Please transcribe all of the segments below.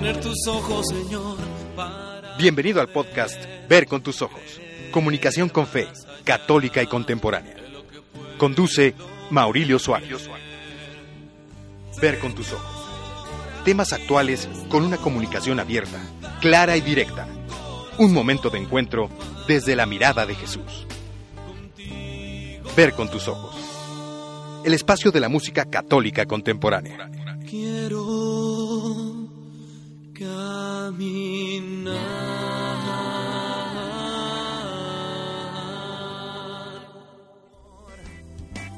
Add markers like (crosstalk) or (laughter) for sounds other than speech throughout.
tener tus ojos, Señor, Bienvenido al podcast Ver con tus ojos. Comunicación con fe, católica y contemporánea. Conduce Maurilio Suárez. Ver con tus ojos. Temas actuales con una comunicación abierta, clara y directa. Un momento de encuentro desde la mirada de Jesús. Ver con tus ojos. El espacio de la música católica contemporánea. quiero caminar.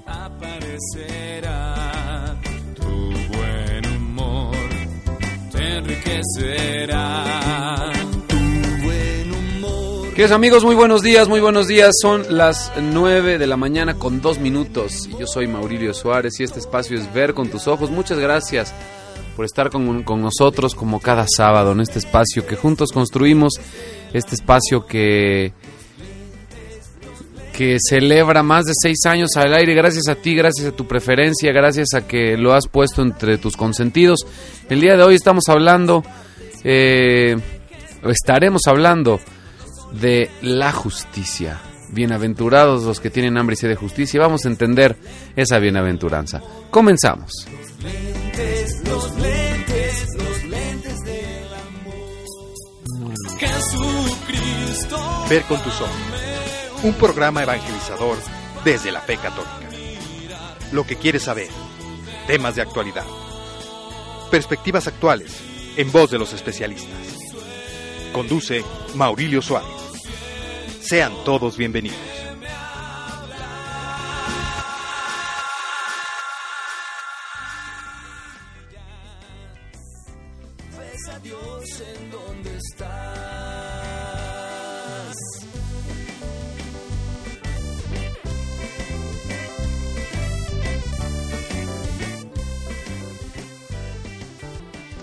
Aparecerá tu buen humor, te enriquecerá. Humor. Queridos amigos, muy buenos días, muy buenos días. Son las 9 de la mañana con dos minutos. Y yo soy Maurilio Suárez y este espacio es Ver con tus ojos. Muchas gracias por estar con, con nosotros como cada sábado en este espacio que juntos construimos. Este espacio que, que celebra más de seis años al aire. Gracias a ti, gracias a tu preferencia, gracias a que lo has puesto entre tus consentidos. El día de hoy estamos hablando, eh, estaremos hablando de la justicia. Bienaventurados los que tienen hambre y sed de justicia. Vamos a entender esa bienaventuranza. Comenzamos. Los lentes, los lentes del amor. Jesucristo. Ver con tus ojos. Un programa evangelizador desde la fe católica. Lo que quieres saber. Temas de actualidad. Perspectivas actuales en voz de los especialistas. Conduce Maurilio Suárez. Sean todos bienvenidos.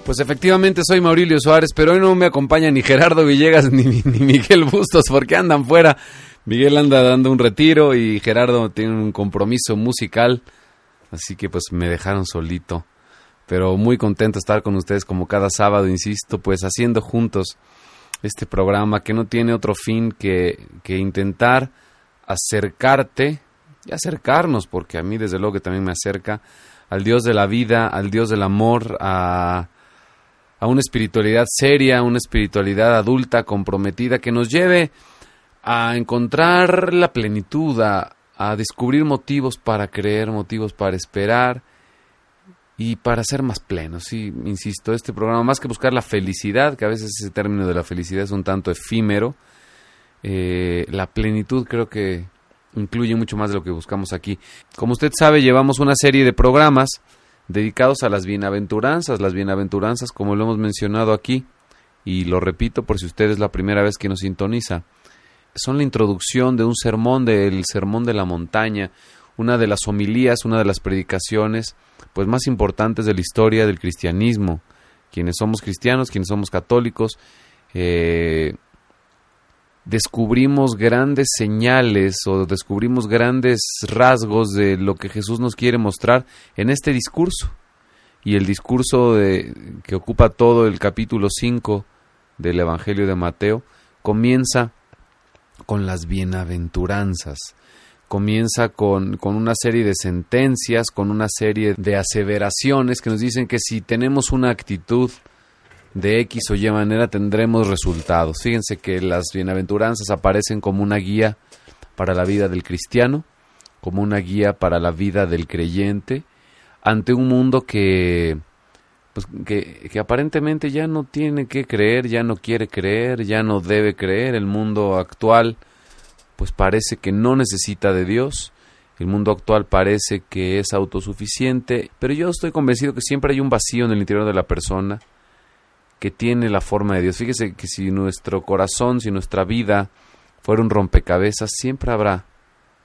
Pues efectivamente soy Maurilio Suárez, pero hoy no me acompaña ni Gerardo Villegas (laughs) ni, ni Miguel Bustos porque andan fuera. Miguel anda dando un retiro y Gerardo tiene un compromiso musical, así que pues me dejaron solito. Pero muy contento de estar con ustedes como cada sábado, insisto, pues haciendo juntos este programa que no tiene otro fin que, que intentar acercarte y acercarnos, porque a mí desde luego que también me acerca al Dios de la vida, al Dios del amor, a, a una espiritualidad seria, una espiritualidad adulta, comprometida, que nos lleve a encontrar la plenitud, a, a descubrir motivos para creer, motivos para esperar y para ser más plenos. Sí, insisto, este programa, más que buscar la felicidad, que a veces ese término de la felicidad es un tanto efímero, eh, la plenitud creo que incluye mucho más de lo que buscamos aquí. Como usted sabe, llevamos una serie de programas dedicados a las bienaventuranzas, las bienaventuranzas como lo hemos mencionado aquí, y lo repito por si usted es la primera vez que nos sintoniza, son la introducción de un sermón del Sermón de la Montaña, una de las homilías, una de las predicaciones pues más importantes de la historia del cristianismo. Quienes somos cristianos, quienes somos católicos, eh, descubrimos grandes señales o descubrimos grandes rasgos de lo que Jesús nos quiere mostrar en este discurso. Y el discurso de, que ocupa todo el capítulo 5 del Evangelio de Mateo comienza con las bienaventuranzas. Comienza con, con una serie de sentencias, con una serie de aseveraciones que nos dicen que si tenemos una actitud de X o Y manera tendremos resultados. Fíjense que las bienaventuranzas aparecen como una guía para la vida del cristiano, como una guía para la vida del creyente, ante un mundo que, pues, que, que aparentemente ya no tiene que creer, ya no quiere creer, ya no debe creer. El mundo actual, pues parece que no necesita de Dios. El mundo actual parece que es autosuficiente, pero yo estoy convencido que siempre hay un vacío en el interior de la persona que tiene la forma de Dios. Fíjese que si nuestro corazón, si nuestra vida fuera un rompecabezas, siempre habrá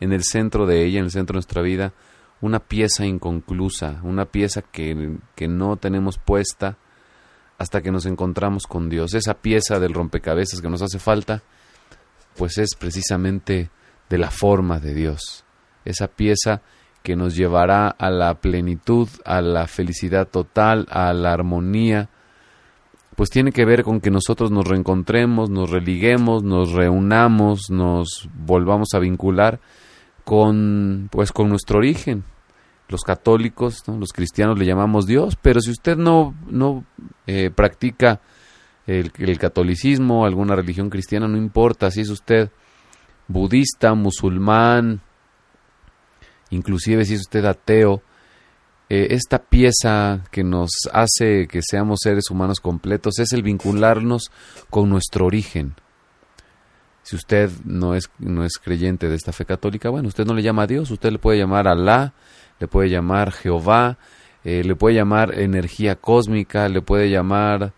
en el centro de ella, en el centro de nuestra vida, una pieza inconclusa, una pieza que, que no tenemos puesta hasta que nos encontramos con Dios. Esa pieza del rompecabezas que nos hace falta, pues es precisamente de la forma de Dios. Esa pieza que nos llevará a la plenitud, a la felicidad total, a la armonía, pues tiene que ver con que nosotros nos reencontremos, nos religuemos, nos reunamos, nos volvamos a vincular con pues con nuestro origen. Los católicos, los cristianos le llamamos Dios, pero si usted no, no eh, practica el, el catolicismo, alguna religión cristiana, no importa si es usted budista, musulmán, inclusive si es usted ateo, eh, esta pieza que nos hace que seamos seres humanos completos es el vincularnos con nuestro origen. Si usted no es, no es creyente de esta fe católica, bueno, usted no le llama a Dios, usted le puede llamar Alá, le puede llamar Jehová, eh, le puede llamar energía cósmica, le puede llamar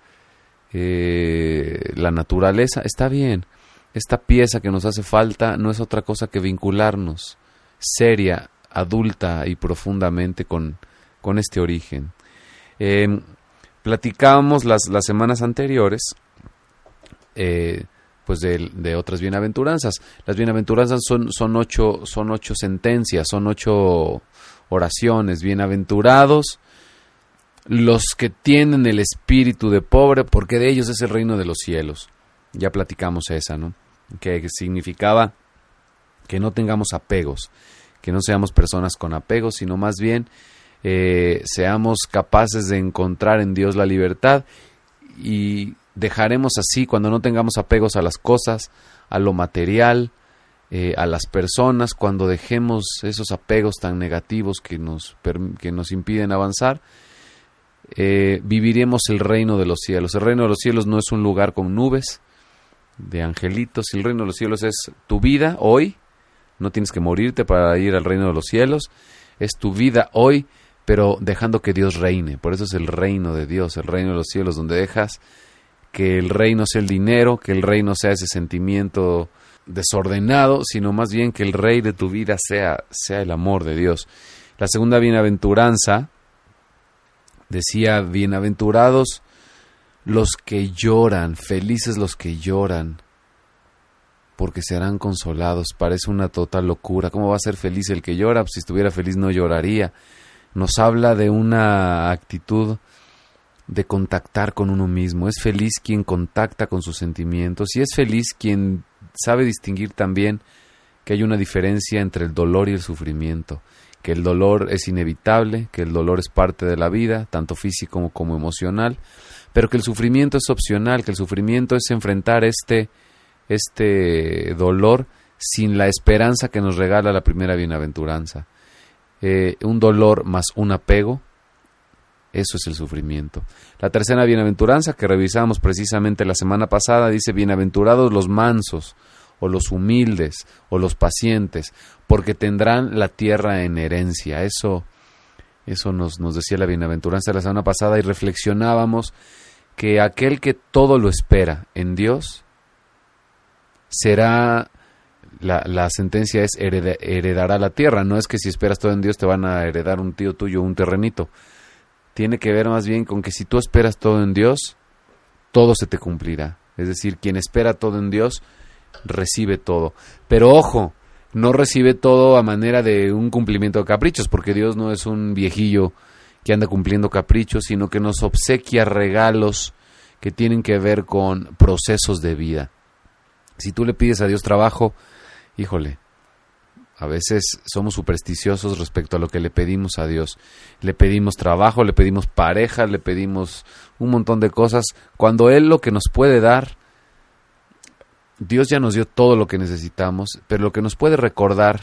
eh, la naturaleza, está bien. Esta pieza que nos hace falta no es otra cosa que vincularnos seria, adulta y profundamente con, con este origen. Eh, platicábamos las, las, semanas anteriores eh, pues de, de, otras bienaventuranzas. Las bienaventuranzas son, son, ocho, son ocho sentencias, son ocho oraciones. Bienaventurados los que tienen el espíritu de pobre, porque de ellos es el reino de los cielos. Ya platicamos esa, ¿no? Que significaba que no tengamos apegos, que no seamos personas con apegos, sino más bien eh, seamos capaces de encontrar en Dios la libertad y dejaremos así cuando no tengamos apegos a las cosas, a lo material, eh, a las personas, cuando dejemos esos apegos tan negativos que nos, que nos impiden avanzar, eh, viviremos el reino de los cielos. El reino de los cielos no es un lugar con nubes de angelitos, el reino de los cielos es tu vida hoy, no tienes que morirte para ir al reino de los cielos, es tu vida hoy pero dejando que Dios reine. Por eso es el reino de Dios, el reino de los cielos, donde dejas que el reino sea el dinero, que el reino sea ese sentimiento desordenado, sino más bien que el rey de tu vida sea, sea el amor de Dios. La segunda bienaventuranza decía, bienaventurados los que lloran, felices los que lloran, porque serán consolados. Parece una total locura. ¿Cómo va a ser feliz el que llora? Pues si estuviera feliz no lloraría nos habla de una actitud de contactar con uno mismo. Es feliz quien contacta con sus sentimientos y es feliz quien sabe distinguir también que hay una diferencia entre el dolor y el sufrimiento, que el dolor es inevitable, que el dolor es parte de la vida, tanto físico como emocional, pero que el sufrimiento es opcional, que el sufrimiento es enfrentar este, este dolor sin la esperanza que nos regala la primera bienaventuranza. Eh, un dolor más un apego, eso es el sufrimiento. La tercera bienaventuranza que revisamos precisamente la semana pasada dice, bienaventurados los mansos, o los humildes, o los pacientes, porque tendrán la tierra en herencia. Eso, eso nos, nos decía la bienaventuranza la semana pasada y reflexionábamos que aquel que todo lo espera en Dios será la, la sentencia es heredará la tierra. No es que si esperas todo en Dios te van a heredar un tío tuyo un terrenito. Tiene que ver más bien con que si tú esperas todo en Dios, todo se te cumplirá. Es decir, quien espera todo en Dios, recibe todo. Pero ojo, no recibe todo a manera de un cumplimiento de caprichos, porque Dios no es un viejillo que anda cumpliendo caprichos, sino que nos obsequia regalos que tienen que ver con procesos de vida. Si tú le pides a Dios trabajo, híjole, a veces somos supersticiosos respecto a lo que le pedimos a Dios. Le pedimos trabajo, le pedimos pareja, le pedimos un montón de cosas, cuando Él lo que nos puede dar, Dios ya nos dio todo lo que necesitamos, pero lo que nos puede recordar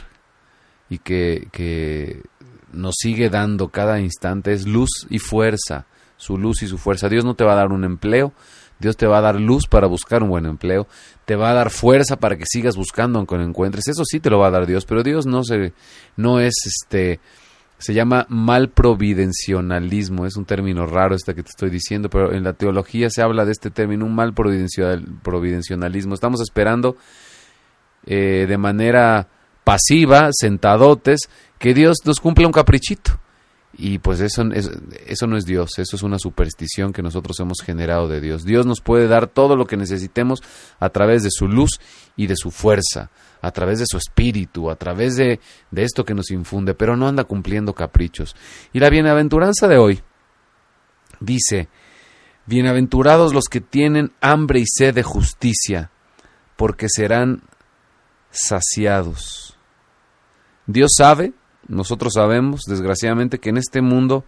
y que, que nos sigue dando cada instante es luz y fuerza, su luz y su fuerza. Dios no te va a dar un empleo, Dios te va a dar luz para buscar un buen empleo, te va a dar fuerza para que sigas buscando aunque lo encuentres. Eso sí te lo va a dar Dios, pero Dios no se no es este se llama mal providencionalismo, es un término raro este que te estoy diciendo, pero en la teología se habla de este término, un mal providencionalismo. Estamos esperando eh, de manera pasiva, sentadotes, que Dios nos cumpla un caprichito. Y pues eso, eso no es Dios, eso es una superstición que nosotros hemos generado de Dios. Dios nos puede dar todo lo que necesitemos a través de su luz y de su fuerza, a través de su espíritu, a través de, de esto que nos infunde, pero no anda cumpliendo caprichos. Y la bienaventuranza de hoy dice, bienaventurados los que tienen hambre y sed de justicia, porque serán saciados. Dios sabe nosotros sabemos, desgraciadamente, que en este mundo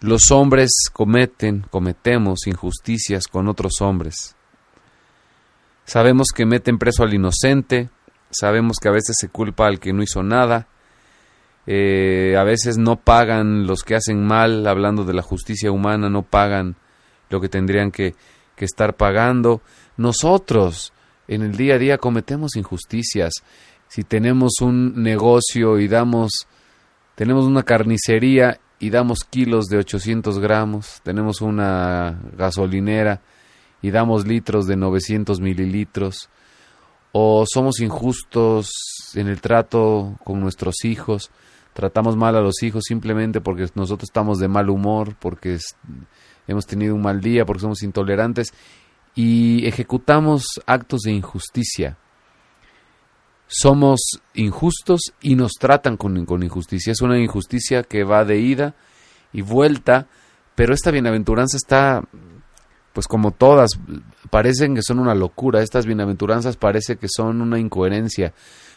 los hombres cometen, cometemos injusticias con otros hombres. Sabemos que meten preso al inocente, sabemos que a veces se culpa al que no hizo nada, eh, a veces no pagan los que hacen mal, hablando de la justicia humana, no pagan lo que tendrían que, que estar pagando. Nosotros en el día a día cometemos injusticias. Si tenemos un negocio y damos tenemos una carnicería y damos kilos de 800 gramos. Tenemos una gasolinera y damos litros de 900 mililitros. O somos injustos en el trato con nuestros hijos. Tratamos mal a los hijos simplemente porque nosotros estamos de mal humor, porque hemos tenido un mal día, porque somos intolerantes y ejecutamos actos de injusticia somos injustos y nos tratan con, injusticia. Es una injusticia que va de ida y vuelta, pero esta bienaventuranza está, pues como todas, parecen que son una locura. Estas bienaventuranzas parece que son una incoherencia.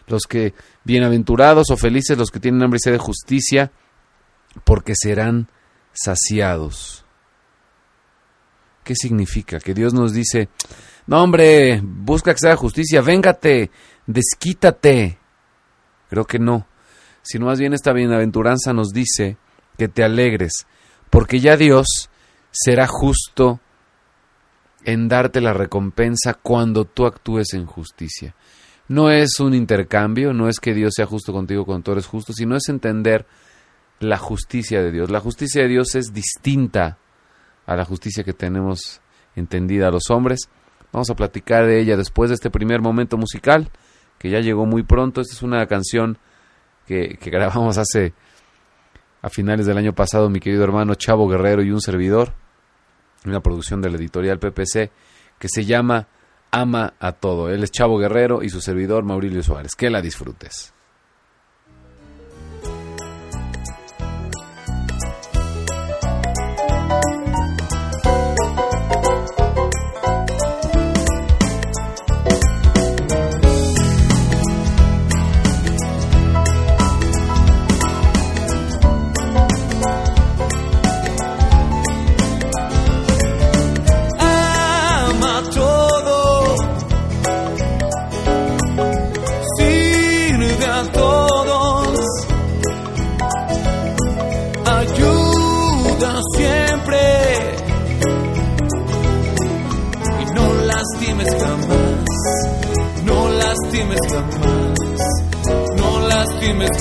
Los que, bienaventurados o felices los que tienen hambre y sed de justicia, porque serán saciados. ¿Qué significa? Que Dios nos dice, no hombre, busca que sea justicia, véngate, desquítate. Creo que no, sino más bien esta bienaventuranza nos dice que te alegres, porque ya Dios será justo en darte la recompensa cuando tú actúes en justicia. No es un intercambio, no es que Dios sea justo contigo cuando tú eres justo, sino es entender la justicia de Dios. La justicia de Dios es distinta a la justicia que tenemos entendida a los hombres. Vamos a platicar de ella después de este primer momento musical que ya llegó muy pronto. Esta es una canción que, grabamos hace a finales del año pasado mi querido hermano Chavo Guerrero y un servidor, una producción de la editorial PPC que se llama Ama a Todo. Él es Chavo Guerrero y su servidor Maurilio Suárez. Que la disfrutes.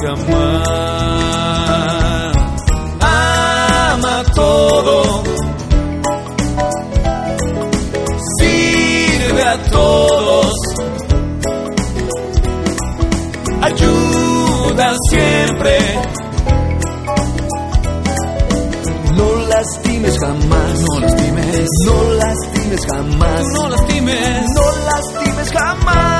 nunca más. Ama todo, sirve a todos, ayuda siempre. No lastimes jamás, no lastimes, no lastimes jamás, no lastimes, no lastimes jamás.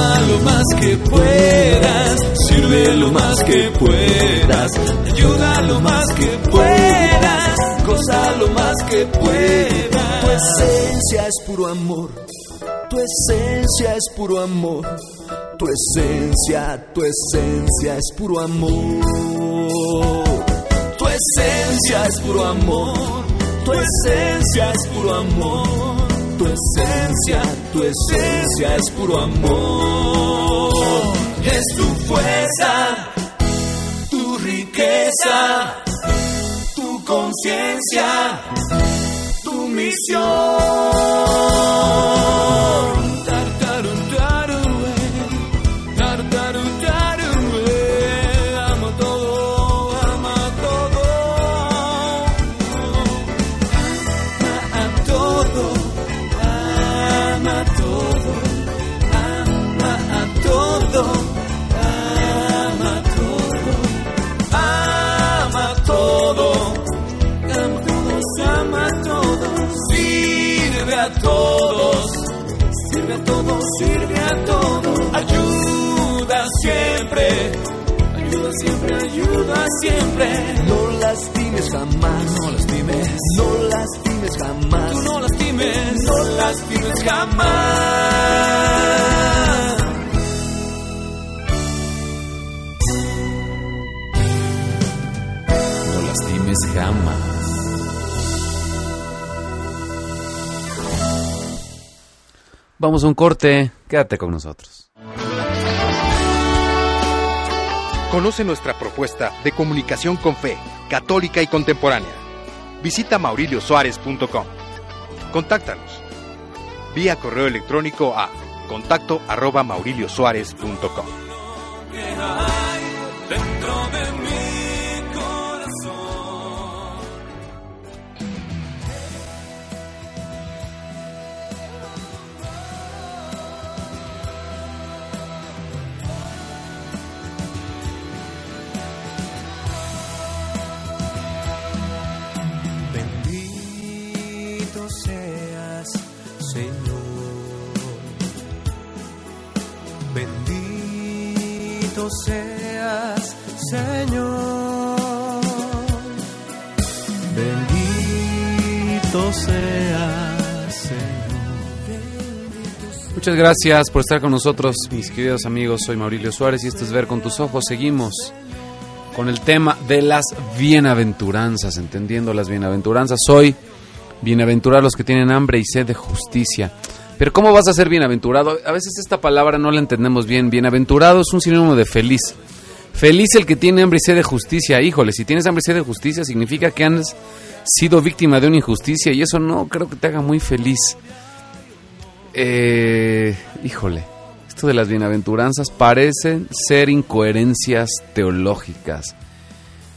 Ama lo más que puedas, sirve lo más que puedas, ayuda lo más que puedas, goza lo más que puedas. Tu esencia es puro amor, tu esencia es puro amor, tu esencia, tu esencia es puro amor. Tu esencia es puro amor, tu esencia es puro amor tu esencia, tu esencia es puro amor. Es tu fuerza, tu riqueza, tu conciencia, tu misión. Siempre, ayuda siempre. No lastimes jamás, no lastimes, no lastimes jamás, tú no lastimes, no lastimes jamás. No lastimes jamás. Vamos a un corte, quédate con nosotros. Conoce nuestra propuesta de comunicación con fe, católica y contemporánea. Visita mauriliosuárez.com. Contáctanos. Vía correo electrónico a contacto arroba mauriliosuárez.com. Muchas gracias por estar con nosotros, mis queridos amigos. Soy Maurilio Suárez y esto es Ver con tus ojos. Seguimos con el tema de las bienaventuranzas, entendiendo las bienaventuranzas. Soy bienaventurado los que tienen hambre y sed de justicia. Pero ¿cómo vas a ser bienaventurado? A veces esta palabra no la entendemos bien. Bienaventurado es un sinónimo de feliz. Feliz el que tiene hambre y sed de justicia. Híjole, si tienes hambre y sed de justicia significa que has sido víctima de una injusticia y eso no creo que te haga muy feliz. Eh, híjole, esto de las bienaventuranzas parecen ser incoherencias teológicas.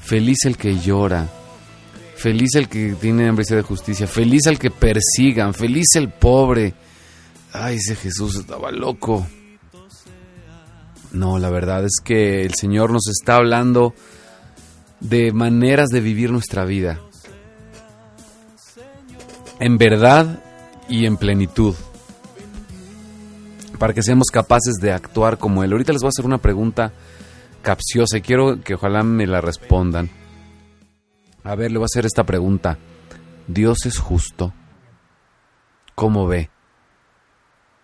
Feliz el que llora. Feliz el que tiene hambre y de justicia. Feliz el que persigan. Feliz el pobre ay, ese Jesús estaba loco. No, la verdad es que el Señor nos está hablando de maneras de vivir nuestra vida. En verdad y en plenitud. Para que seamos capaces de actuar como Él. Ahorita les voy a hacer una pregunta capciosa y quiero que ojalá me la respondan. A ver, le voy a hacer esta pregunta. ¿Dios es justo? ¿Cómo ve?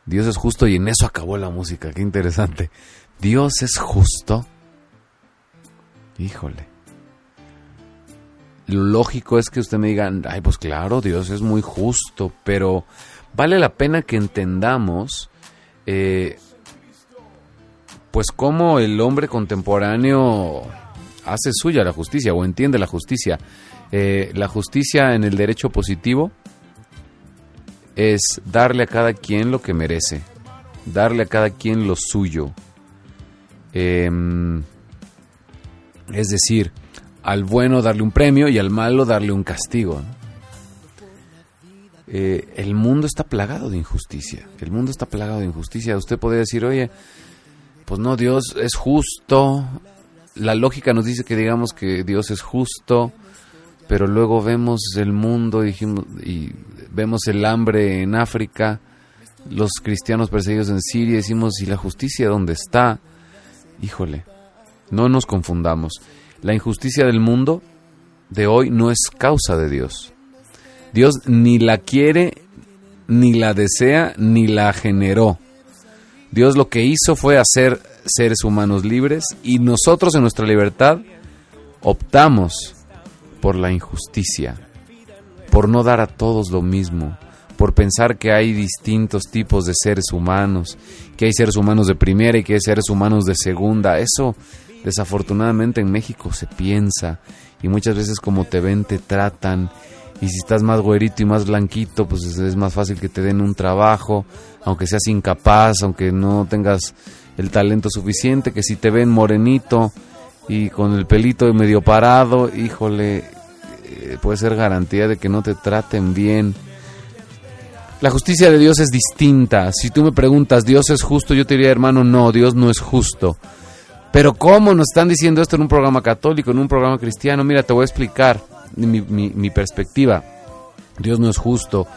Dios es justo y en eso acabó la música. Qué interesante. Dios es justo. Híjole. Lo lógico es que usted me diga, ay, pues claro, Dios es muy justo, pero vale la pena que entendamos, eh, pues cómo el hombre contemporáneo hace suya la justicia o entiende la justicia. Eh, la justicia en el derecho positivo es darle a cada quien lo que merece, darle a cada quien lo suyo. Em, es decir, al bueno darle un premio y al malo darle un castigo. Eh, el mundo está plagado de injusticia. El mundo está plagado de injusticia. Usted podría decir, oye, pues no, Dios es justo. La lógica nos dice que digamos que Dios es justo, pero luego vemos el mundo dijimos, y vemos el hambre en África los cristianos perseguidos en Siria, decimos, ¿y la justicia dónde está? Híjole, no nos confundamos. La injusticia del mundo de hoy no es causa de Dios. Dios ni la quiere, ni la desea, ni la generó. Dios lo que hizo fue hacer seres humanos libres y nosotros en nuestra libertad optamos por la injusticia, por no dar a todos lo mismo, por pensar que hay distintos tipos de seres humanos, que hay seres humanos de primera y que hay seres humanos de segunda. Eso desafortunadamente en México se piensa y muchas veces como te ven te tratan y si estás más güerito y más blanquito pues es más fácil que te den un trabajo aunque seas incapaz aunque no tengas el talento suficiente que si te ven morenito y con el pelito medio parado híjole eh, puede ser garantía de que no te traten bien la justicia de Dios es distinta. Si tú me preguntas, ¿Dios es justo? Yo te diría, hermano, no, Dios no es justo. Pero ¿cómo nos están diciendo esto en un programa católico, en un programa cristiano? Mira, te voy a explicar mi, perspectiva. Dios no es justo,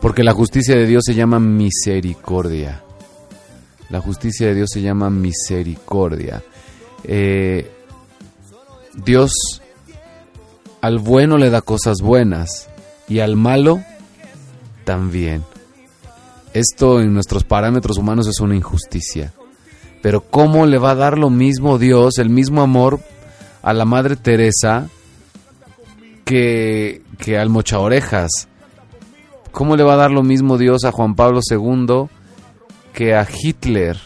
porque la justicia de Dios se llama misericordia. La justicia de Dios se llama misericordia. Eh, Dios al bueno le da cosas buenas y al malo también. Esto en nuestros parámetros humanos es una injusticia. Pero ¿cómo le va a dar lo mismo Dios, el mismo amor a la Madre Teresa que, que al Mocha Orejas? ¿Cómo le va a dar lo mismo Dios a Juan Pablo II que a Hitler?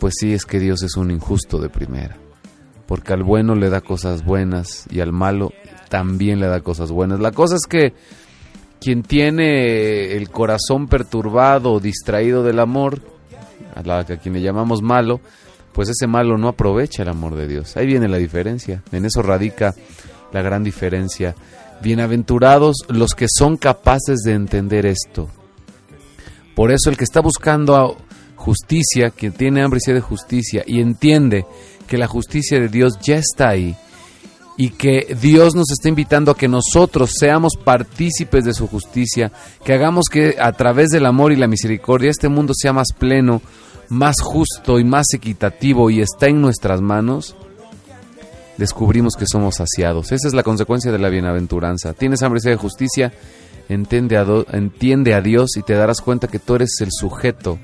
Pues sí, es que Dios es un injusto de primera. Porque al bueno le da cosas buenas y al malo también le da cosas buenas. La cosa es que quien tiene el corazón perturbado o distraído del amor, a, la, a quien le llamamos malo, pues ese malo no aprovecha el amor de Dios. Ahí viene la diferencia, en eso radica la gran diferencia. Bienaventurados los que son capaces de entender esto. Por eso el que está buscando justicia, quien tiene hambre y sed de justicia y entiende que la justicia de Dios ya está ahí y que Dios nos está invitando a que nosotros seamos partícipes de su justicia, que hagamos que a través del amor y la misericordia este mundo sea más pleno, más justo y más equitativo y está en nuestras manos, descubrimos que somos saciados. Esa es la consecuencia de la bienaventuranza. Tienes hambre y de justicia, entiende a, entiende a Dios y te darás cuenta que tú eres el sujeto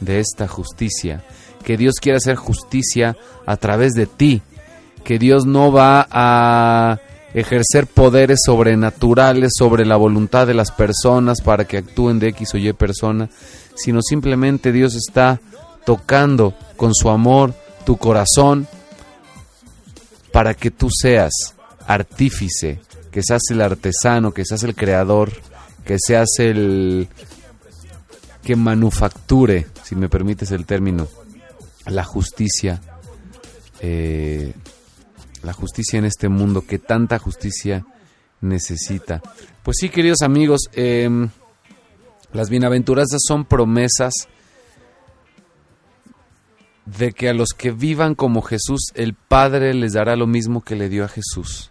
de esta justicia, que Dios quiere hacer justicia a través de ti, que Dios no va a ejercer poderes sobrenaturales sobre la voluntad de las personas para que actúen de X o Y persona, sino simplemente Dios está tocando con su amor tu corazón para que tú seas artífice, que seas el artesano, que seas el creador, que seas el que manufacture, si me permites el término, la justicia eh, la justicia en este mundo que tanta justicia necesita. Pues sí, queridos amigos, em, las bienaventuranzas son promesas de que a los que vivan como Jesús, el Padre les dará lo mismo que le dio a Jesús.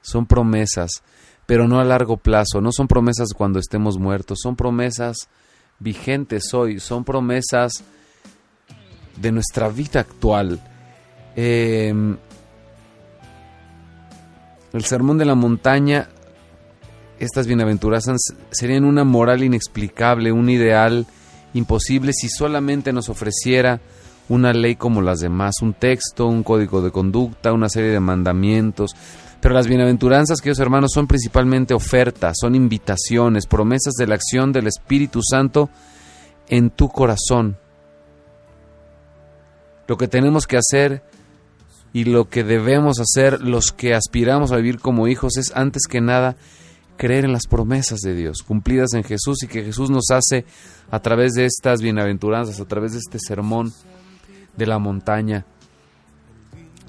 Son promesas, pero no a largo plazo, no son promesas cuando estemos muertos, son promesas vigentes hoy, son promesas de nuestra vida actual. Em, el sermón de la montaña, estas bienaventuranzas serían una moral inexplicable, un ideal imposible si solamente nos ofreciera una ley como las demás, un texto, un código de conducta, una serie de mandamientos. Pero las bienaventuranzas, queridos hermanos, son principalmente ofertas, son invitaciones, promesas de la acción del Espíritu Santo en tu corazón. Lo que tenemos que hacer y lo que debemos hacer los que aspiramos a vivir como hijos es antes que nada creer en las promesas de Dios, cumplidas en Jesús y que Jesús nos hace a través de estas bienaventuranzas, a través de este sermón de la montaña.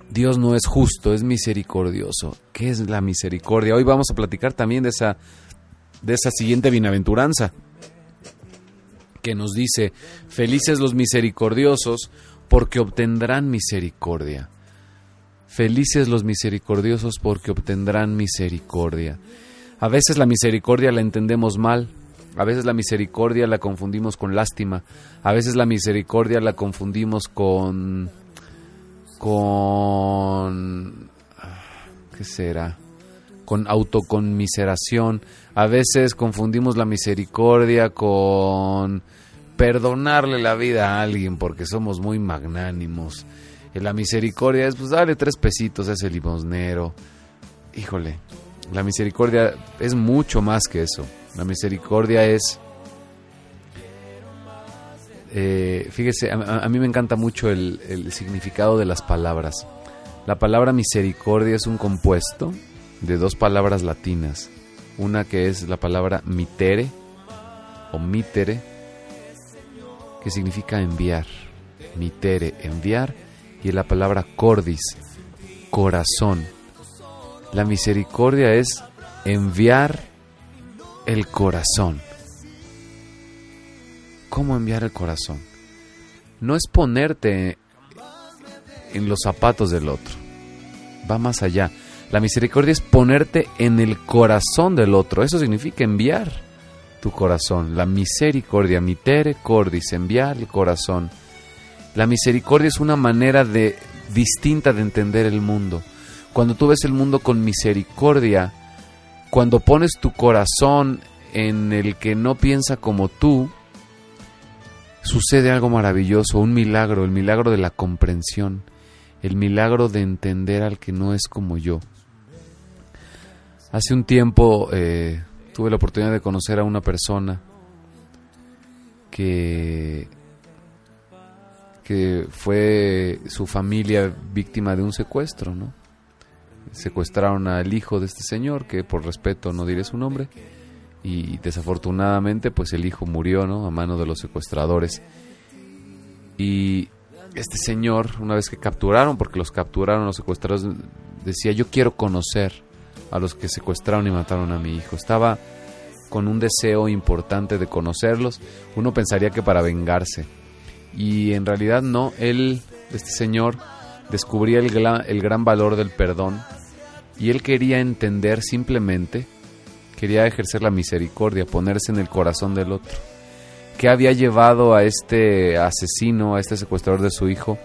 Dios no es justo, es misericordioso. ¿Qué es la misericordia? Hoy vamos a platicar también de esa, de esa siguiente bienaventuranza que nos dice, felices los misericordiosos porque obtendrán misericordia. Felices los misericordiosos porque obtendrán misericordia. A veces la misericordia la entendemos mal. A veces la misericordia la confundimos con lástima. A veces la misericordia la confundimos con... con... ¿Qué será? Con autoconmiseración. A veces confundimos la misericordia con perdonarle la vida a alguien porque somos muy magnánimos. Y la misericordia es, pues, dale tres pesitos a ese limosnero. Híjole, la misericordia es mucho más que eso. La misericordia es... Eh, fíjese, a, mí me encanta mucho el, el significado de las palabras. La palabra misericordia es un compuesto de dos palabras latinas. Una que es la palabra mitere o mitere, que significa enviar. Mitere, enviar. Y la palabra cordis, corazón. La misericordia es enviar el corazón. ¿Cómo enviar el corazón? No es ponerte en los zapatos del otro. Va más allá. La misericordia es ponerte en el corazón del otro. Eso significa enviar tu corazón. La misericordia, mitere cordis, enviar el corazón. La misericordia es una manera de distinta de entender el mundo. Cuando tú ves el mundo con misericordia, cuando pones tu corazón en el que no piensa como tú, sucede algo maravilloso, un milagro, el milagro de la comprensión, el milagro de entender al que no es como yo. Hace un tiempo eh, tuve la oportunidad de conocer a una persona que, que fue su familia víctima de un secuestro, ¿no? Secuestraron al hijo de este señor, que por respeto no diré su nombre, y desafortunadamente pues el hijo murió, ¿no? A mano de los secuestradores. Y este señor, una vez que capturaron, porque los capturaron los secuestradores, decía, yo quiero conocer a los que secuestraron y mataron a mi hijo. Estaba con un deseo importante de conocerlos. Uno pensaría que para vengarse. Y en realidad no, él, este señor, descubría el, el gran valor del perdón y él quería entender simplemente, quería ejercer la misericordia, ponerse en el corazón del otro. ¿Qué había llevado a este asesino, a este secuestrador de su hijo,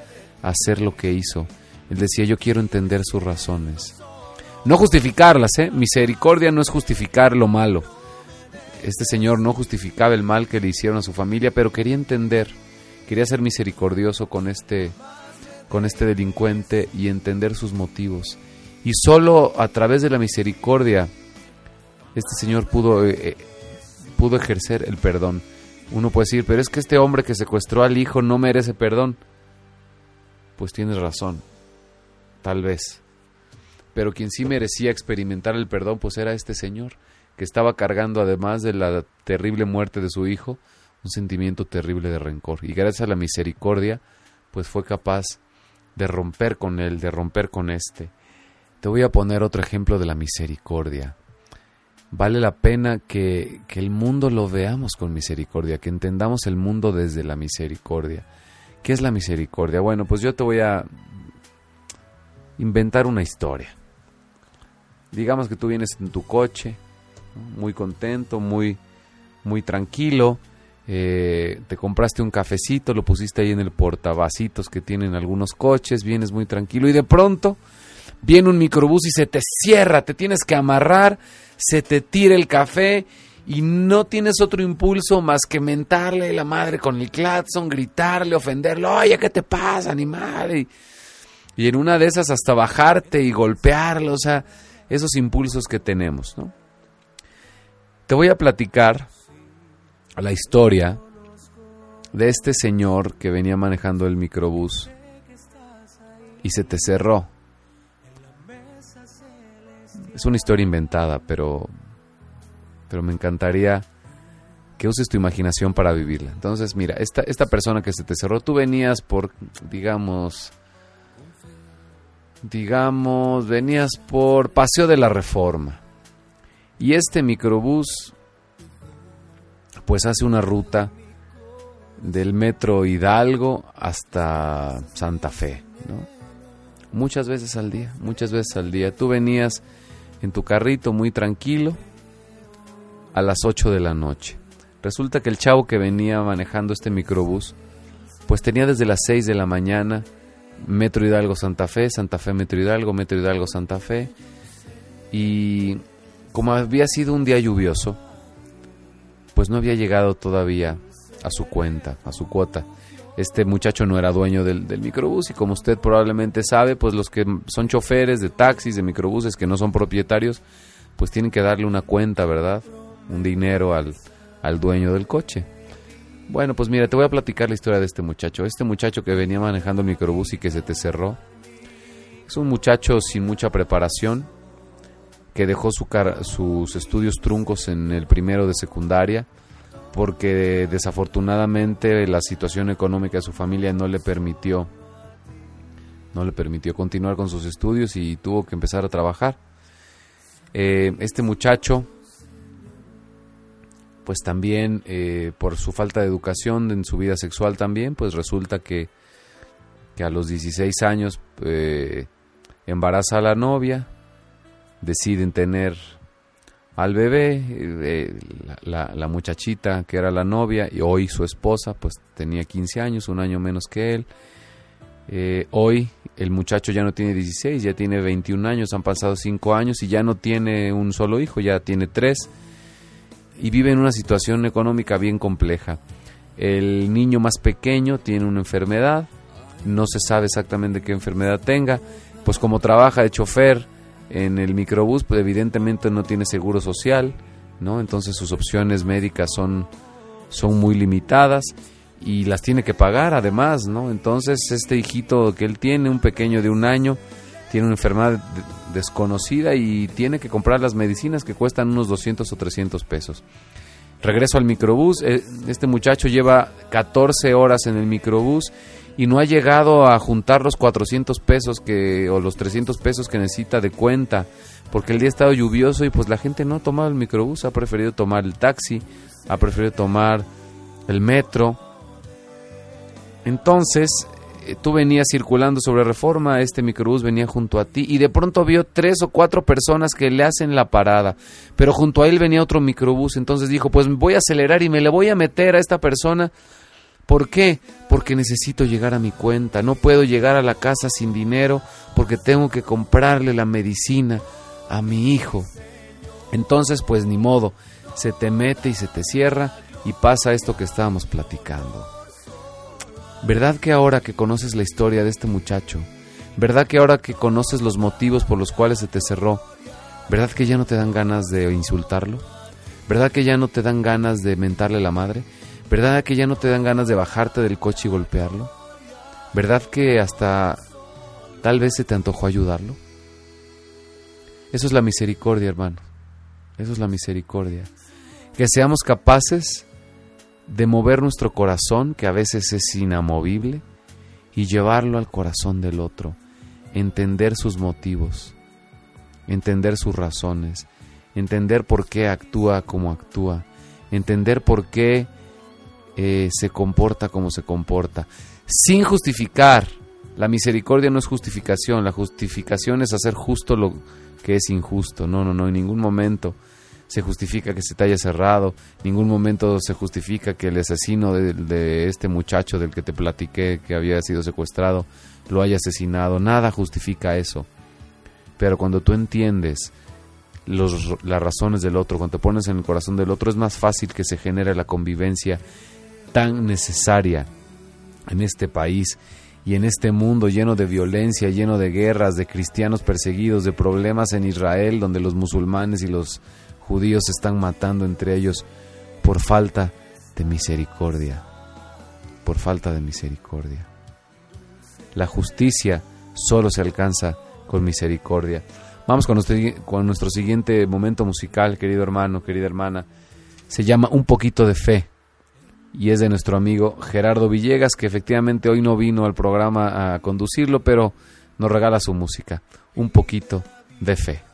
a hacer lo que hizo? Él decía, yo quiero entender sus razones. No justificarlas, ¿eh? Misericordia no es justificar lo malo. Este señor no justificaba el mal que le hicieron a su familia, pero quería entender, quería ser misericordioso con este, con este delincuente y entender sus motivos. Y solo a través de la misericordia este Señor pudo, eh, eh, pudo ejercer el perdón. Uno puede decir, pero es que este hombre que secuestró al hijo no merece perdón. Pues tienes razón, tal vez. Pero quien sí merecía experimentar el perdón, pues era este Señor, que estaba cargando, además de la terrible muerte de su hijo, un sentimiento terrible de rencor. Y gracias a la misericordia, pues fue capaz de romper con él, de romper con este te voy a poner otro ejemplo de la misericordia. Vale la pena que, el mundo lo veamos con misericordia, que entendamos el mundo desde la misericordia. ¿Qué es la misericordia? Bueno, pues yo te voy a inventar una historia. Digamos que tú vienes en tu coche, muy contento, muy, muy tranquilo, eh, te compraste un cafecito, lo pusiste ahí en el portavacitos que tienen algunos coches, vienes muy tranquilo y de pronto viene un microbús y se te cierra, te tienes que amarrar, se te tira el café y no tienes otro impulso más que mentarle la madre con el claxon, gritarle, ofenderlo, oye, ¿qué te pasa, animal? Y, y en una de esas hasta bajarte y golpearlo, o sea, esos impulsos que tenemos, ¿no? Te voy a platicar la historia de este señor que venía manejando el microbús y se te cerró. Es una historia inventada, pero, pero me encantaría que uses tu imaginación para vivirla. Entonces, mira, esta, esta persona que se te cerró, tú venías por, digamos, digamos, venías por Paseo de la Reforma. Y este microbús, pues hace una ruta del metro Hidalgo hasta Santa Fe, ¿no? Muchas veces al día, muchas veces al día. Tú venías en tu carrito muy tranquilo a las 8 de la noche. Resulta que el chavo que venía manejando este microbús, pues tenía desde las 6 de la mañana Metro Hidalgo Santa Fe, Santa Fe Metro Hidalgo, Metro Hidalgo Santa Fe. Y como había sido un día lluvioso, pues no había llegado todavía a su cuenta, a su cuota. Este muchacho no era dueño del, del, microbús y como usted probablemente sabe, pues los que son choferes de taxis, de microbuses, que no son propietarios, pues tienen que darle una cuenta, ¿verdad? Un dinero al, al dueño del coche. Bueno, pues mira, te voy a platicar la historia de este muchacho. Este muchacho que venía manejando el microbús y que se te cerró. Es un muchacho sin mucha preparación, que dejó su sus estudios truncos en el primero de secundaria, porque desafortunadamente la situación económica de su familia no le permitió no le permitió continuar con sus estudios y tuvo que empezar a trabajar. Eh, este muchacho pues también eh, por su falta de educación en su vida sexual también, pues resulta que, que a los 16 años eh, embaraza a la novia, deciden tener al bebé, eh, la, muchachita que era la novia y hoy su esposa, pues tenía 15 años, un año menos que él. hoy el muchacho ya no tiene 16, ya tiene 21 años, han pasado 5 años y ya no tiene un solo hijo, ya tiene 3 y vive en una situación económica bien compleja. El niño más pequeño tiene una enfermedad, no se sabe exactamente qué enfermedad tenga, pues como trabaja de chofer en el microbús, pues evidentemente no tiene seguro social, ¿no? Entonces sus opciones médicas son, son muy limitadas y las tiene que pagar además, ¿no? Entonces este hijito que él tiene, un pequeño de un año, tiene una enfermedad desconocida y tiene que comprar las medicinas que cuestan unos 200 o 300 pesos. Regreso al microbús, eh, este muchacho lleva 14 horas en el microbús y no ha llegado a juntar los 400 pesos que o los 300 pesos que necesita de cuenta, porque el día ha estado lluvioso y pues la gente no ha tomado el microbús, ha preferido tomar el taxi, ha preferido tomar el metro. Entonces, eh, tú venías circulando sobre reforma, este microbús venía junto a ti y de pronto vio tres o cuatro personas que le hacen la parada, pero junto a él venía otro microbús, entonces dijo, pues voy a acelerar y me le voy a meter a esta persona. ¿Por qué? Porque necesito llegar a mi cuenta, no puedo llegar a la casa sin dinero porque tengo que comprarle la medicina a mi hijo. Entonces, pues ni modo, se te mete y se te cierra y pasa esto que estábamos platicando. ¿Verdad que ahora que conoces la historia de este muchacho, verdad que ahora que conoces los motivos por los cuales se te cerró, verdad que ya no te dan ganas de insultarlo? ¿Verdad que ya no te dan ganas de mentarle la madre? ¿Verdad que ya no te dan ganas de bajarte del coche y golpearlo? ¿Verdad que hasta tal vez se te antojó ayudarlo? Eso es la misericordia, hermano. Eso es la misericordia. Que seamos capaces de mover nuestro corazón, que a veces es inamovible, y llevarlo al corazón del otro, entender sus motivos, entender sus razones, entender por qué actúa como actúa, entender por qué eh, se comporta como se comporta, sin justificar. La misericordia no es justificación, la justificación es hacer justo lo que es injusto. No, no, no, en ningún momento se justifica que se te haya cerrado, ningún momento se justifica que el asesino de, este muchacho del que te platiqué que había sido secuestrado lo haya asesinado, nada justifica eso. Pero cuando tú entiendes los, las razones del otro, cuando te pones en el corazón del otro, es más fácil que se genere la convivencia tan necesaria en este país y en este mundo lleno de violencia, lleno de guerras, de cristianos perseguidos, de problemas en Israel, donde los musulmanes y los judíos se están matando entre ellos por falta de misericordia, por falta de misericordia. La justicia solo se alcanza con misericordia. Vamos con con nuestro siguiente momento musical, querido hermano, querida hermana. Se llama Un poquito de fe y es de nuestro amigo Gerardo Villegas, que efectivamente hoy no vino al programa a conducirlo, pero nos regala su música. Un poquito de fe.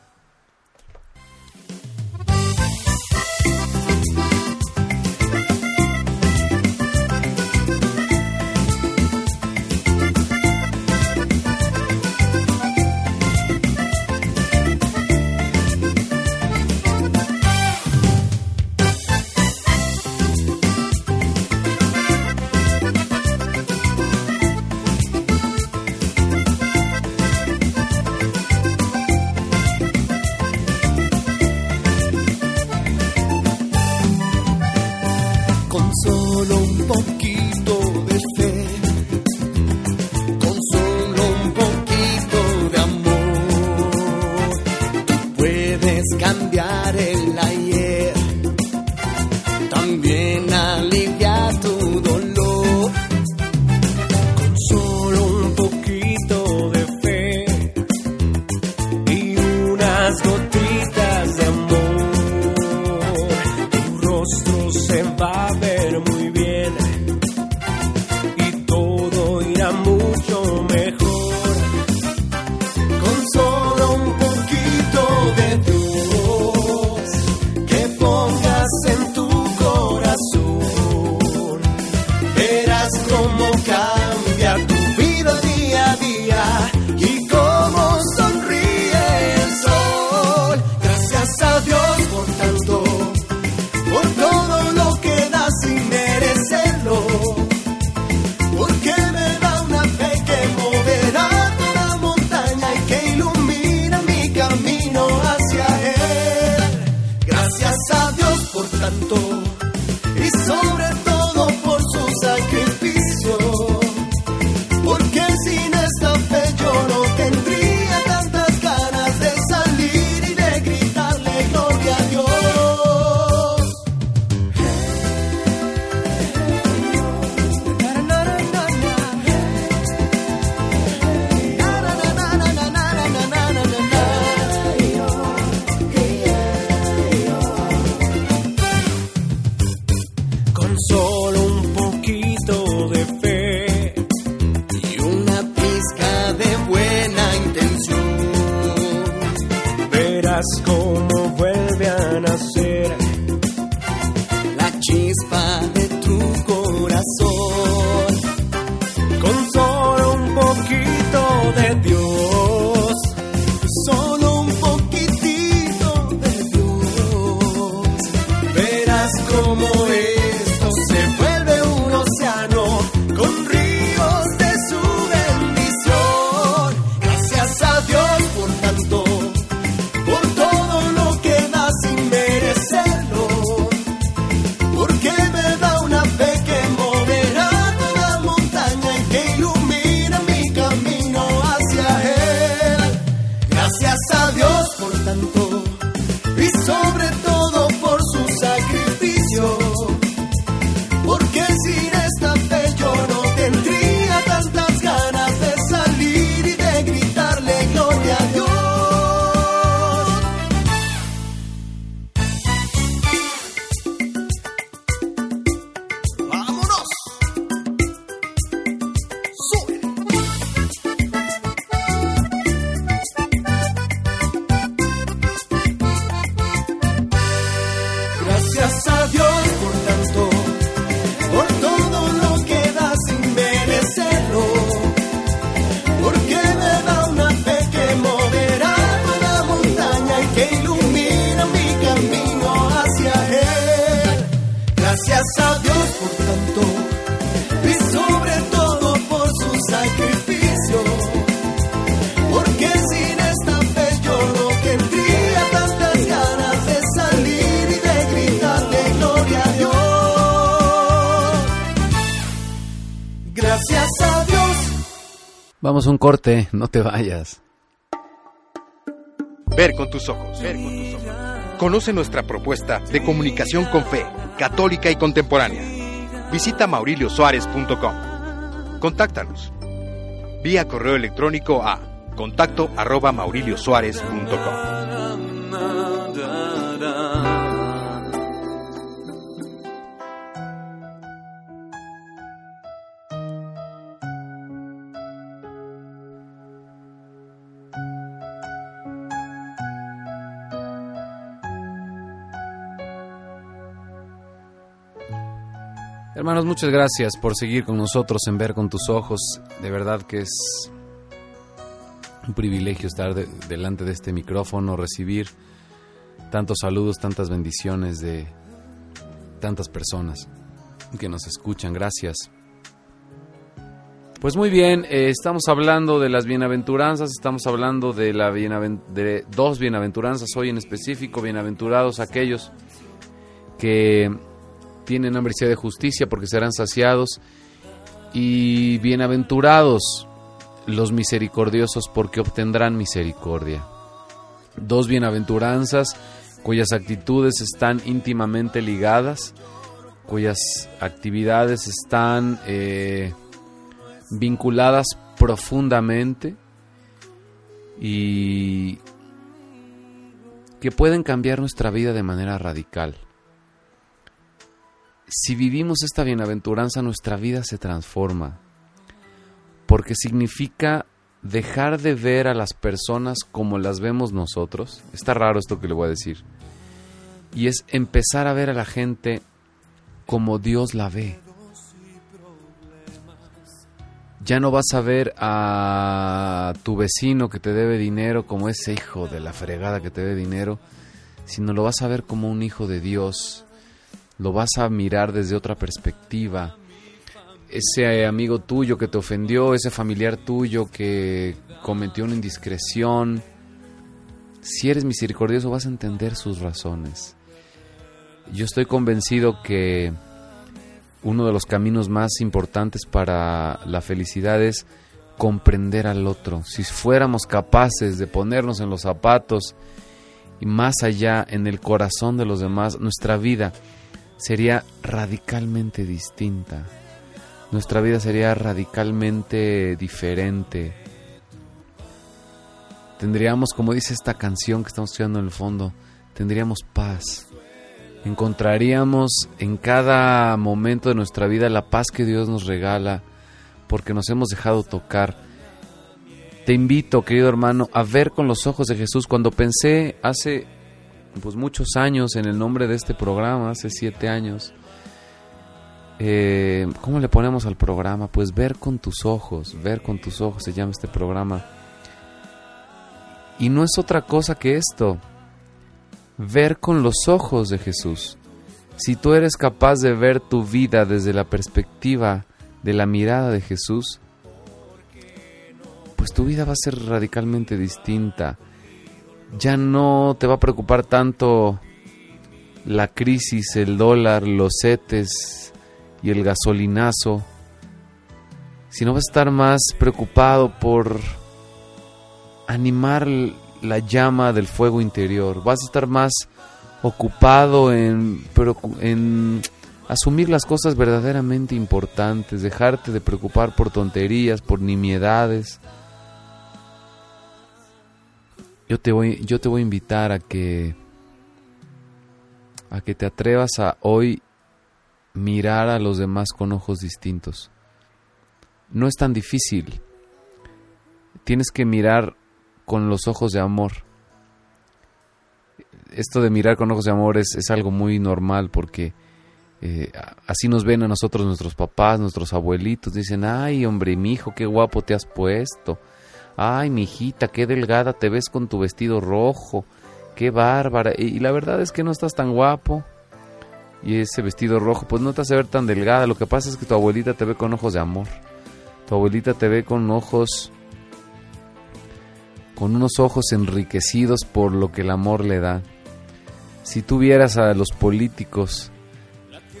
solo un poquito de fe y una pizca de buena intención. Verás cómo Vamos un corte, no te vayas. Ver con tus ojos. Ver con tus ojos. Conoce nuestra propuesta de comunicación con fe, católica y contemporánea. Visita mauriliosuárez.com. Contáctanos. Vía correo electrónico a contacto arroba mauriliosuárez.com. Hermanos, muchas gracias por seguir con nosotros en Ver con tus ojos. De verdad que es un privilegio estar de- delante de este micrófono, recibir tantos saludos, tantas bendiciones de tantas personas que nos escuchan. Gracias. Pues muy bien, eh, estamos hablando de las bienaventuranzas, estamos hablando de, la bienaven- de dos bienaventuranzas hoy en específico, bienaventurados aquellos que tienen hambre y sed de justicia porque serán saciados y bienaventurados los misericordiosos porque obtendrán misericordia. Dos bienaventuranzas cuyas actitudes están íntimamente ligadas, cuyas actividades están eh, vinculadas profundamente y que pueden cambiar nuestra vida de manera radical. Si vivimos esta bienaventuranza, nuestra vida se transforma, porque significa dejar de ver a las personas como las vemos nosotros. Está raro esto que le voy a decir. Y es empezar a ver a la gente como Dios la ve. Ya no vas a ver a tu vecino que te debe dinero como ese hijo de la fregada que te debe dinero, sino lo vas a ver como un hijo de Dios. Lo vas a mirar desde otra perspectiva. Ese amigo tuyo que te ofendió, ese familiar tuyo que cometió una indiscreción, si eres misericordioso vas a entender sus razones. Yo estoy convencido que uno de los caminos más importantes para la felicidad es comprender al otro. Si fuéramos capaces de ponernos en los zapatos y más allá en el corazón de los demás, nuestra vida sería radicalmente distinta. Nuestra vida sería radicalmente diferente. Tendríamos, como dice esta canción que estamos estudiando en el fondo, tendríamos paz. Encontraríamos en cada momento de nuestra vida la paz que Dios nos regala porque nos hemos dejado tocar. Te invito, querido hermano, a ver con los ojos de Jesús. Cuando pensé hace pues muchos años en el nombre de este programa, hace siete años, eh, ¿cómo le ponemos al programa? Pues ver con tus ojos, ver con tus ojos se llama este programa. Y no es otra cosa que esto, ver con los ojos de Jesús. Si tú eres capaz de ver tu vida desde la perspectiva de la mirada de Jesús, pues tu vida va a ser radicalmente distinta. Ya no te va a preocupar tanto la crisis, el dólar, los setes y el gasolinazo, sino vas a estar más preocupado por animar la llama del fuego interior. Vas a estar más ocupado en, en asumir las cosas verdaderamente importantes, dejarte de preocupar por tonterías, por nimiedades. Yo te voy, yo te voy a invitar a que a que te atrevas a hoy mirar a los demás con ojos distintos. No es tan difícil. Tienes que mirar con los ojos de amor. Esto de mirar con ojos de amor es, es algo muy normal porque eh, así nos ven a nosotros nuestros papás, nuestros abuelitos. Dicen, ay hombre, mi hijo, qué guapo te has puesto. Ay, mi hijita, qué delgada te ves con tu vestido rojo. Qué bárbara. Y, y la verdad es que no estás tan guapo. Y ese vestido rojo, pues no te hace ver tan delgada. Lo que pasa es que tu abuelita te ve con ojos de amor. Tu abuelita te ve con ojos con unos ojos enriquecidos por lo que el amor le da. Si tú vieras a los políticos,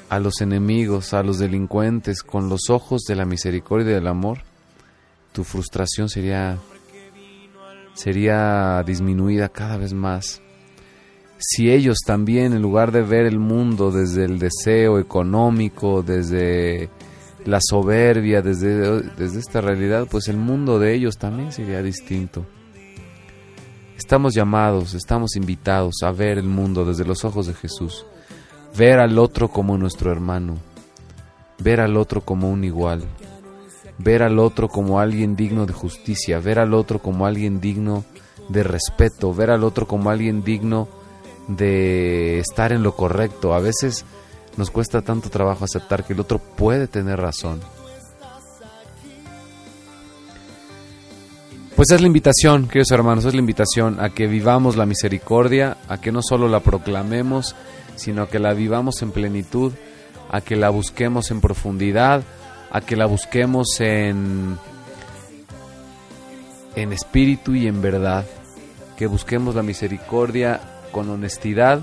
a los enemigos, a los delincuentes con los ojos de la misericordia y del amor, tu frustración sería sería disminuida cada vez más. Si ellos también, en lugar de ver el mundo desde el deseo económico, desde la soberbia, desde, desde esta realidad, pues el mundo de ellos también sería distinto. Estamos llamados, estamos invitados a ver el mundo desde los ojos de Jesús, ver al otro como nuestro hermano, ver al otro como un igual, ver al otro como alguien digno de justicia, ver al otro como alguien digno de respeto, ver al otro como alguien digno de estar en lo correcto. A veces nos cuesta tanto trabajo aceptar que el otro puede tener razón. Pues es la invitación, queridos hermanos, es la invitación a que vivamos la misericordia, a que no solo la proclamemos, sino que la vivamos en plenitud, a que la busquemos en profundidad, a que la busquemos en, en espíritu y en verdad, que busquemos la misericordia con honestidad,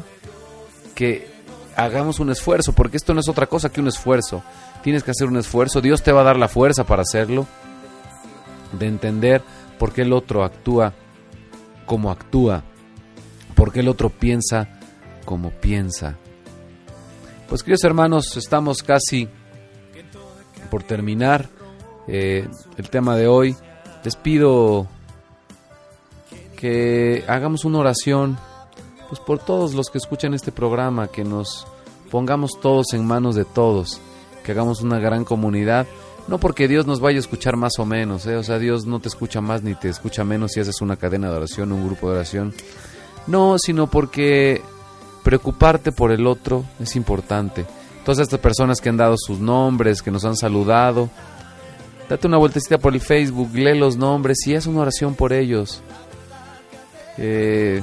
que hagamos un esfuerzo, porque esto no es otra cosa que un esfuerzo. Tienes que hacer un esfuerzo, Dios te va a dar la fuerza para hacerlo, de entender por qué el otro actúa como actúa, por qué el otro piensa como piensa. Pues queridos hermanos, estamos casi por terminar eh, el tema de hoy. Les pido que hagamos una oración pues por todos los que escuchan este programa, que nos pongamos todos en manos de todos, que hagamos una gran comunidad no porque Dios nos vaya a escuchar más o menos, ¿eh? o sea, Dios no te escucha más ni te escucha menos si haces una cadena de oración, un grupo de oración. No, sino porque preocuparte por el otro es importante. Todas estas personas que han dado sus nombres, que nos han saludado, date una vueltecita por el Facebook, lee los nombres y haz una oración por ellos. Eh,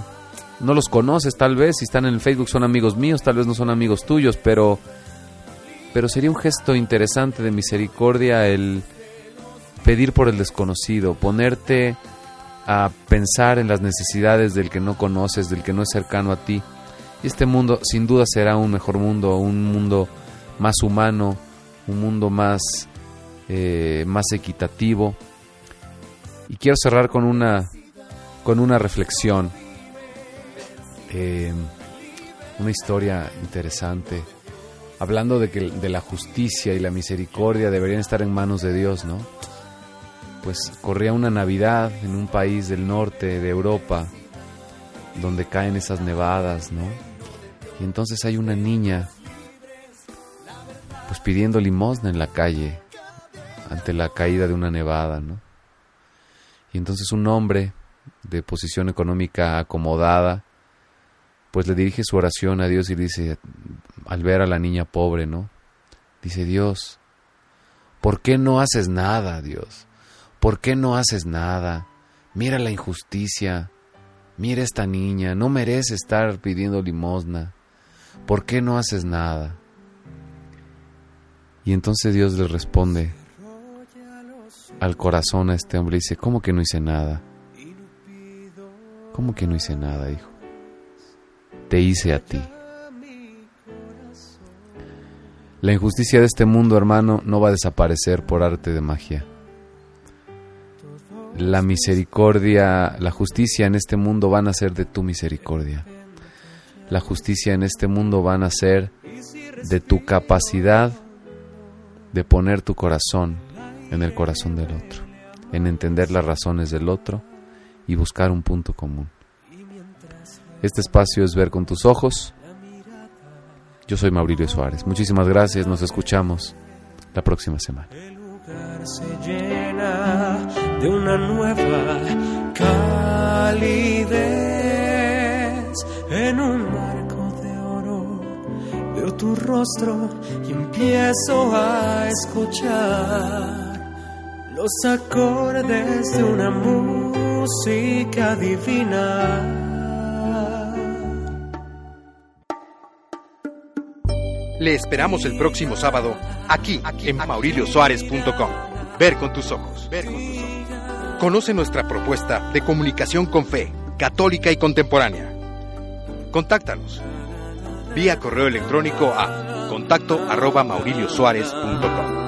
no los conoces tal vez, si están en el Facebook son amigos míos, tal vez no son amigos tuyos, pero pero sería un gesto interesante de misericordia el pedir por el desconocido, ponerte a pensar en las necesidades del que no conoces, del que no es cercano a ti. Y este mundo sin duda será un mejor mundo, un mundo más humano, un mundo más, eh, más equitativo. Y quiero cerrar con una, con una reflexión, eh, una historia interesante hablando de que de la justicia y la misericordia deberían estar en manos de Dios, ¿no? Pues corría una Navidad en un país del norte de Europa donde caen esas nevadas, ¿no? Entonces hay una niña pues pidiendo limosna en la calle ante la caída de una nevada, ¿no? Y entonces un hombre de posición económica acomodada, pues le dirige su oración a Dios y dice, al ver a la niña pobre, ¿no? Dice, Dios, ¿por qué no haces nada, Dios? ¿Por qué no haces nada? Mira la injusticia, mira esta niña, no merece estar pidiendo limosna. ¿Por qué no haces nada? Y entonces Dios le responde al corazón a este hombre y dice, ¿cómo que no hice nada? ¿Cómo que no hice nada, hijo? Te hice a ti. La injusticia de este mundo, hermano, no va a desaparecer por arte de magia. La misericordia, la justicia en este mundo van a ser de tu misericordia. La justicia en este mundo van a ser de tu capacidad de poner tu corazón en el corazón del otro, en entender las razones del otro y buscar un punto común. Este espacio es ver con tus ojos. Yo soy Mauricio Suárez. Muchísimas gracias. Nos escuchamos la próxima semana. El lugar se llena de una nueva calidez en un marco de oro. Veo tu rostro y empiezo a escuchar los acordes de una música divina. Le esperamos el próximo sábado aquí en mauriciosuárez.com. Ver con tus ojos. Ver con tus ojos. Conoce nuestra propuesta de comunicación con fe, católica y contemporánea. Contáctanos vía correo electrónico a contacto arroba mauriciosuárez.com.